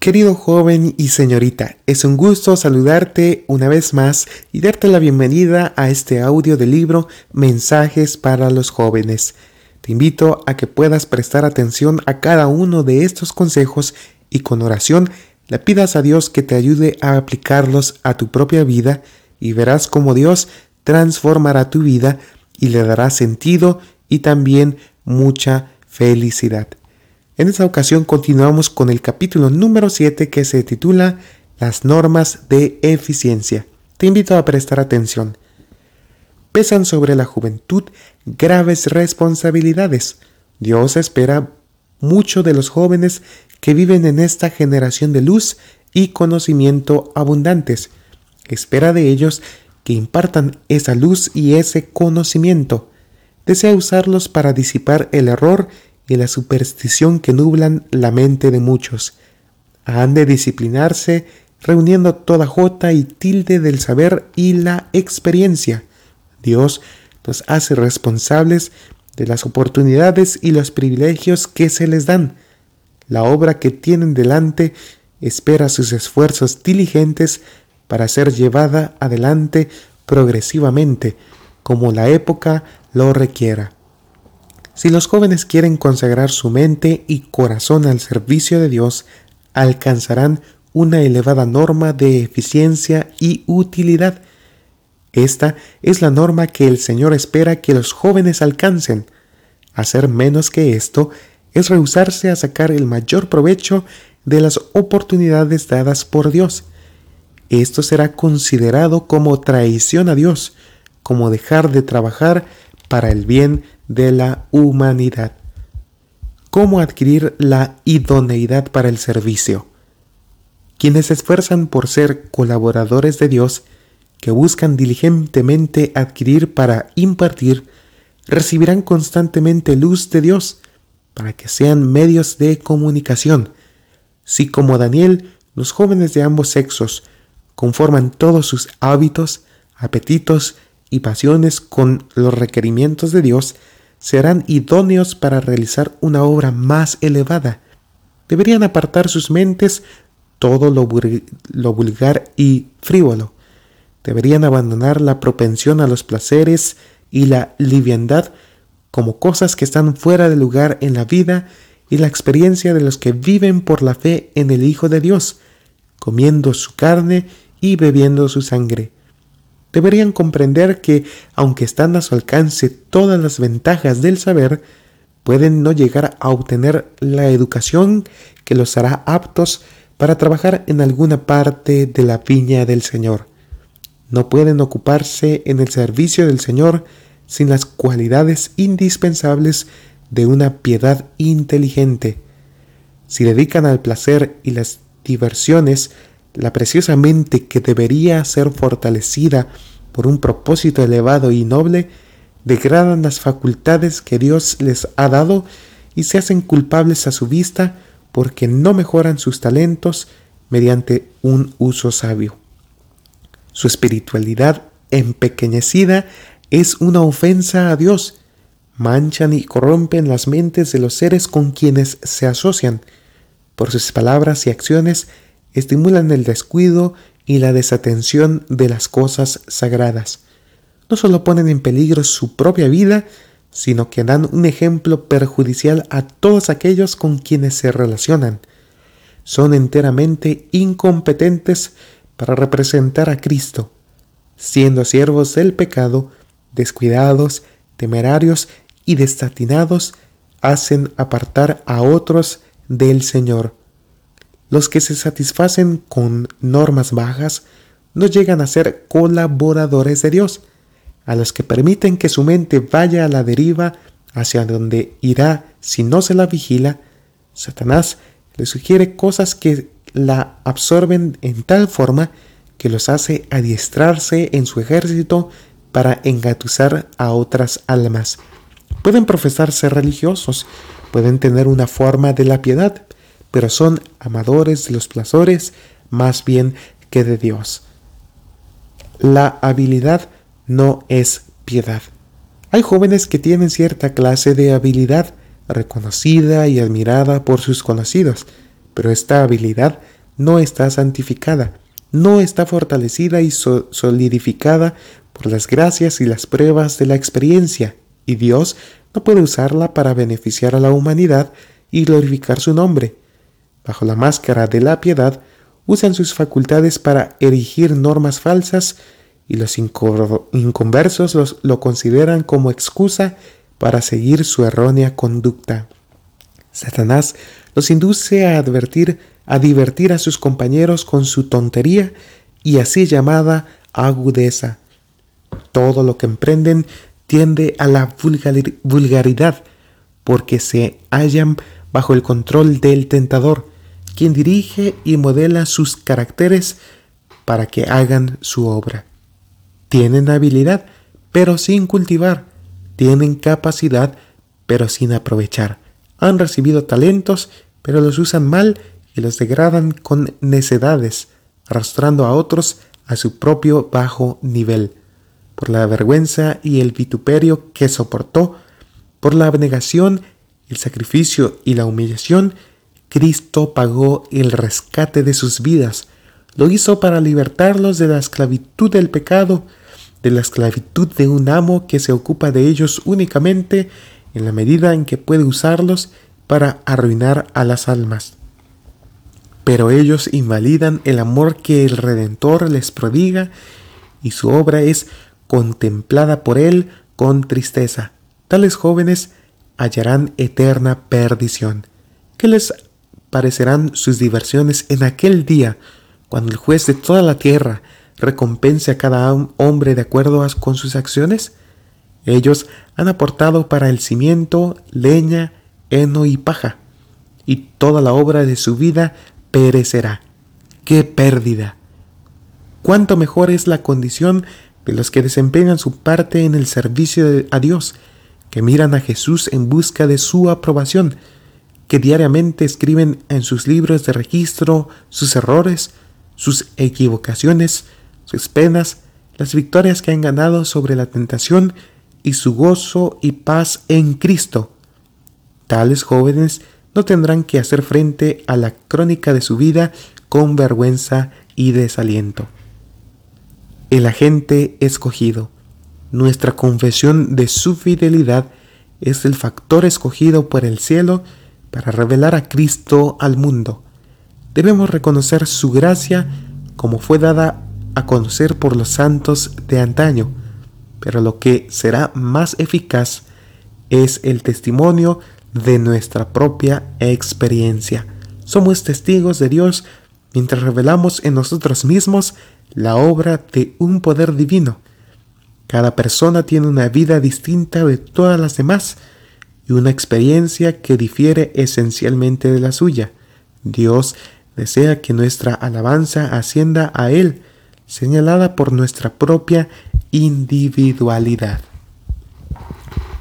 Querido joven y señorita, es un gusto saludarte una vez más y darte la bienvenida a este audio del libro Mensajes para los jóvenes. Te invito a que puedas prestar atención a cada uno de estos consejos y con oración le pidas a Dios que te ayude a aplicarlos a tu propia vida y verás cómo Dios transformará tu vida y le dará sentido y también mucha felicidad. En esta ocasión continuamos con el capítulo número 7 que se titula Las normas de eficiencia. Te invito a prestar atención. Pesan sobre la juventud graves responsabilidades. Dios espera mucho de los jóvenes que viven en esta generación de luz y conocimiento abundantes. Espera de ellos que impartan esa luz y ese conocimiento. Desea usarlos para disipar el error la superstición que nublan la mente de muchos. Han de disciplinarse reuniendo toda jota y tilde del saber y la experiencia. Dios nos hace responsables de las oportunidades y los privilegios que se les dan. La obra que tienen delante espera sus esfuerzos diligentes para ser llevada adelante progresivamente, como la época lo requiera. Si los jóvenes quieren consagrar su mente y corazón al servicio de Dios, alcanzarán una elevada norma de eficiencia y utilidad. Esta es la norma que el Señor espera que los jóvenes alcancen. Hacer menos que esto es rehusarse a sacar el mayor provecho de las oportunidades dadas por Dios. Esto será considerado como traición a Dios, como dejar de trabajar para el bien de la humanidad. ¿Cómo adquirir la idoneidad para el servicio? Quienes se esfuerzan por ser colaboradores de Dios, que buscan diligentemente adquirir para impartir, recibirán constantemente luz de Dios para que sean medios de comunicación. Si como Daniel, los jóvenes de ambos sexos conforman todos sus hábitos, apetitos y pasiones con los requerimientos de Dios, serán idóneos para realizar una obra más elevada. Deberían apartar sus mentes todo lo, vulgar y frívolo. Deberían abandonar la propensión a los placeres y la liviandad como cosas que están fuera de lugar en la vida y la experiencia de los que viven por la fe en el Hijo de Dios, comiendo su carne y bebiendo su sangre deberían comprender que, aunque están a su alcance todas las ventajas del saber, pueden no llegar a obtener la educación que los hará aptos para trabajar en alguna parte de la viña del Señor. No pueden ocuparse en el servicio del Señor sin las cualidades indispensables de una piedad inteligente. Si dedican al placer y las diversiones la preciosa mente que debería ser fortalecida por un propósito elevado y noble, degradan las facultades que Dios les ha dado y se hacen culpables a su vista porque no mejoran sus talentos mediante un uso sabio. Su espiritualidad empequeñecida es una ofensa a Dios. Manchan y corrompen las mentes de los seres con quienes se asocian. Por sus palabras y acciones estimulan el descuido y la desatención de las cosas sagradas. No solo ponen en peligro su propia vida, sino que dan un ejemplo perjudicial a todos aquellos con quienes se relacionan. Son enteramente incompetentes para representar a Cristo, siendo siervos del pecado, descuidados, temerarios y destatinados, hacen apartar a otros del Señor. Los que se satisfacen con normas bajas no llegan a ser colaboradores de Dios. A los que permiten que su mente vaya a la deriva hacia donde irá si no se la vigila, Satanás le sugiere cosas que la absorben en tal forma que los hace adiestrarse en su ejército para engatusar a otras almas. Pueden profesarse religiosos, pueden tener una forma de la piedad, pero son amadores de los placeres más bien que de Dios. La habilidad no es piedad. Hay jóvenes que tienen cierta clase de habilidad reconocida y admirada por sus conocidos, pero esta habilidad no está santificada, no está fortalecida y solidificada por las gracias y las pruebas de la experiencia, y Dios no puede usarla para beneficiar a la humanidad y glorificar su nombre. Bajo la máscara de la piedad, usan sus facultades para erigir normas falsas y los inconversos lo consideran como excusa para seguir su errónea conducta. Satanás los induce a advertir, a divertir a sus compañeros con su tontería y así llamada agudeza. Todo lo que emprenden tiende a la vulgaridad, porque se hallan bajo el control del tentador, quien dirige y modela sus caracteres para que hagan su obra. Tienen habilidad, pero sin cultivar. Tienen capacidad, pero sin aprovechar han recibido talentos, pero los usan mal y los degradan con necedades, arrastrando a otros a su propio bajo nivel. Por la vergüenza y el vituperio que soportó, por la abnegación, el sacrificio y la humillación, Cristo pagó el rescate de sus vidas. Lo hizo para libertarlos de la esclavitud del pecado, de la esclavitud de un amo que se ocupa de ellos únicamente en la medida en que puede usarlos para arruinar a las almas. Pero ellos invalidan el amor que el Redentor les prodiga y su obra es contemplada por él con tristeza. Tales jóvenes hallarán eterna perdición. ¿Qué les parecerán sus diversiones en aquel día, cuando el juez de toda la tierra recompense a cada hombre de acuerdo con sus acciones? Ellos han aportado para el cimiento leña, heno y paja, y toda la obra de su vida perecerá. ¡Qué pérdida! Cuánto mejor es la condición de los que desempeñan su parte en el servicio a Dios, que miran a Jesús en busca de su aprobación, que diariamente escriben en sus libros de registro sus errores, sus equivocaciones, sus penas, las victorias que han ganado sobre la tentación y su gozo y paz en Cristo. Tales jóvenes no tendrán que hacer frente a la crónica de su vida con vergüenza y desaliento. El agente escogido. Nuestra confesión de su fidelidad es el factor escogido por el cielo para revelar a Cristo al mundo. Debemos reconocer su gracia como fue dada a conocer por los santos de antaño pero lo que será más eficaz es el testimonio de nuestra propia experiencia. Somos testigos de Dios mientras revelamos en nosotros mismos la obra de un poder divino. Cada persona tiene una vida distinta de todas las demás y una experiencia que difiere esencialmente de la suya. Dios desea que nuestra alabanza ascienda a Él, señalada por nuestra propia individualidad.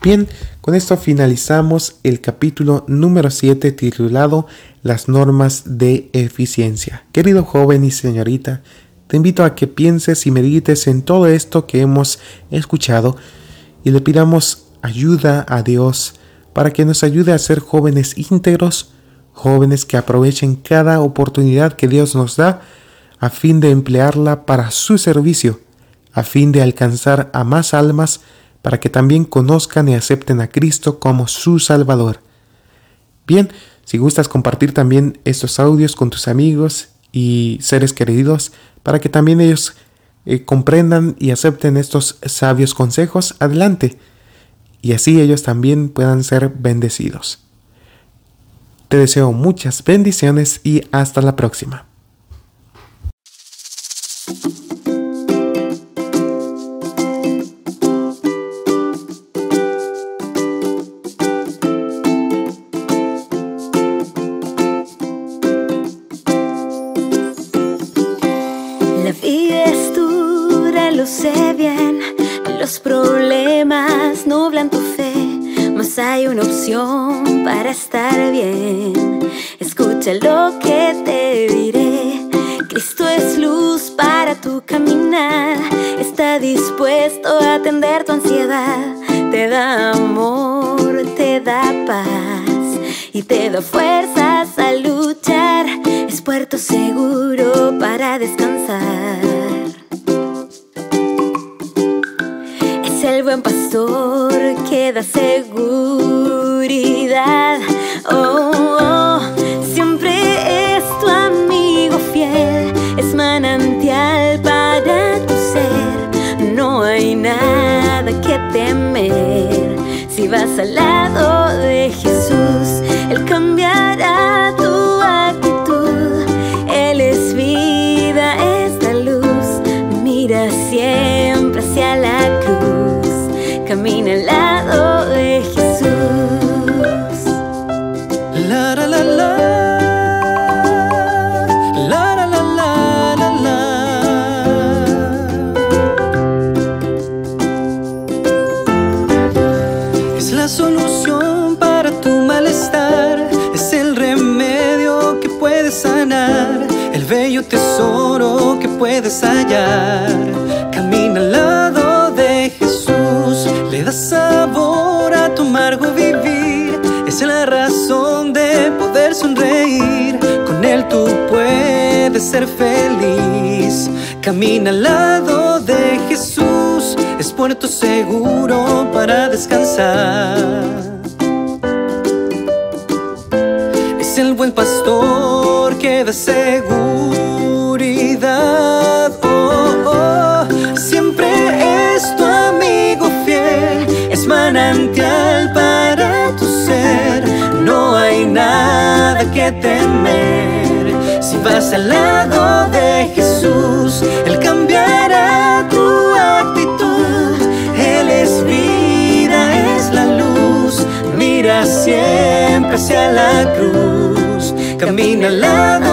Bien, con esto finalizamos el capítulo número 7 titulado Las normas de eficiencia. Querido joven y señorita, te invito a que pienses y medites en todo esto que hemos escuchado y le pidamos ayuda a Dios para que nos ayude a ser jóvenes íntegros, jóvenes que aprovechen cada oportunidad que Dios nos da a fin de emplearla para su servicio a fin de alcanzar a más almas para que también conozcan y acepten a Cristo como su Salvador. Bien, si gustas compartir también estos audios con tus amigos y seres queridos para que también ellos eh, comprendan y acepten estos sabios consejos, adelante. Y así ellos también puedan ser bendecidos. Te deseo muchas bendiciones y hasta la próxima. Escucha lo que te diré. Cristo es luz para tu caminar, está dispuesto a atender tu ansiedad, te da amor, te da paz y te da fuerzas a luchar. puerto seguro para descansar. Es el buen pastor que da seguridad. Oh, siempre es tu amigo fiel, es manantial para tu ser. No hay nada que temer si vas al lado de Jesús. Él cambiará tu actitud. Él es vida, es la luz. Mira siempre hacia la cruz. Camina al lado de Jesús. Puedes hallar. Camina al lado de Jesús. Le da sabor a tu amargo vivir. Es la razón de poder sonreír. Con él tú puedes ser feliz. Camina al lado de Jesús. Es puerto seguro para descansar. Es el buen pastor que da Oh, oh. Siempre es tu amigo fiel. Es manantial para tu ser. No hay nada que temer. Si vas al lado de Jesús, Él cambiará tu actitud. Él es vida, es la luz. Mira siempre hacia la cruz. Camina al lado